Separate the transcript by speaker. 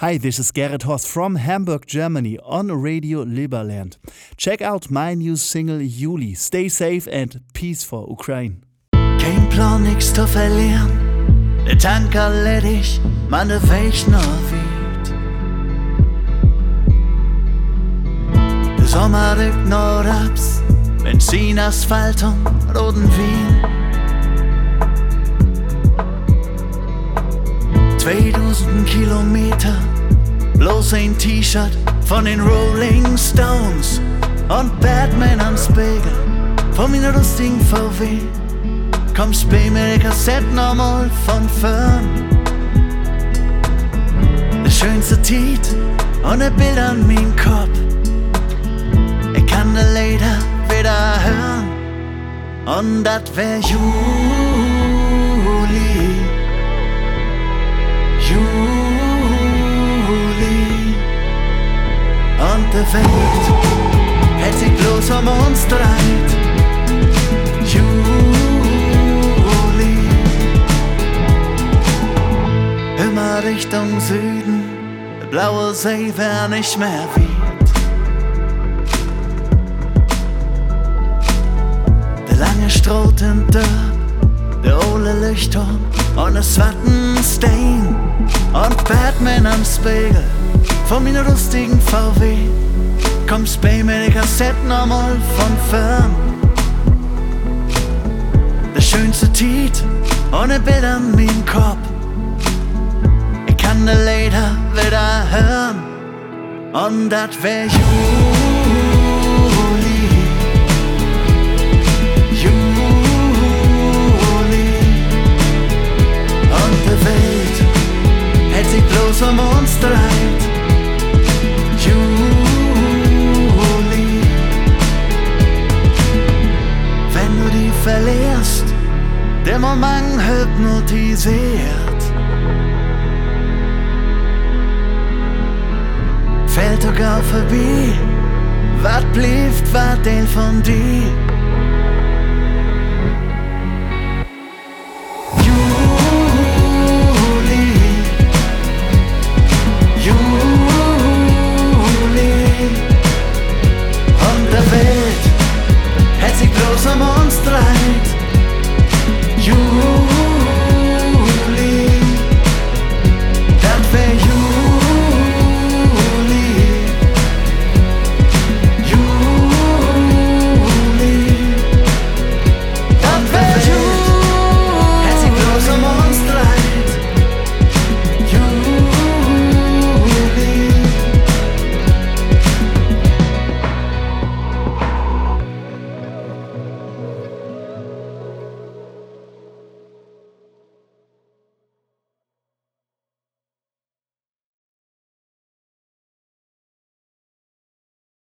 Speaker 1: Hi, this is Gerrit Horst from Hamburg, Germany on Radio Liberland. Check out my new single Juli. Stay safe and peace for Ukraine.
Speaker 2: Kein Plan, nix zu verlieren. Der Tank erledigt, meine Weg noch weit. Der Sommer rückt noch abs, Benzin, Asphalt und roten Wien. 2000 Kilometer, bloß ein T-Shirt von den Rolling Stones und Batman am Spiegel von meiner lustigen VW. Kommst bei mir die Kassette nochmal von fern. Der schönste Tiet und ein Bild an meinem Kopf. Ich kann de Lieder wieder hören und das wär Juli. Der Welt. Hält sich bloß um uns dreit. Juli. Immer Richtung Süden, der blaue See wär nicht mehr weit. Der lange Stroten der ole Lichtturm und es Wattenstein und Batman am Spiegel von meiner lustigen VW. Kommst bei mir die Kassetten nochmal von fern. Der schönste Tiet ohne Bild an meinem Kopf. Ich kann de Lieder wieder hören und das wär Juli. Juli und die Welt hält sich bloß um uns dreit. Der Moment hypnotisiert. Fällt sogar vorbei, wat blieft, wat den von dir?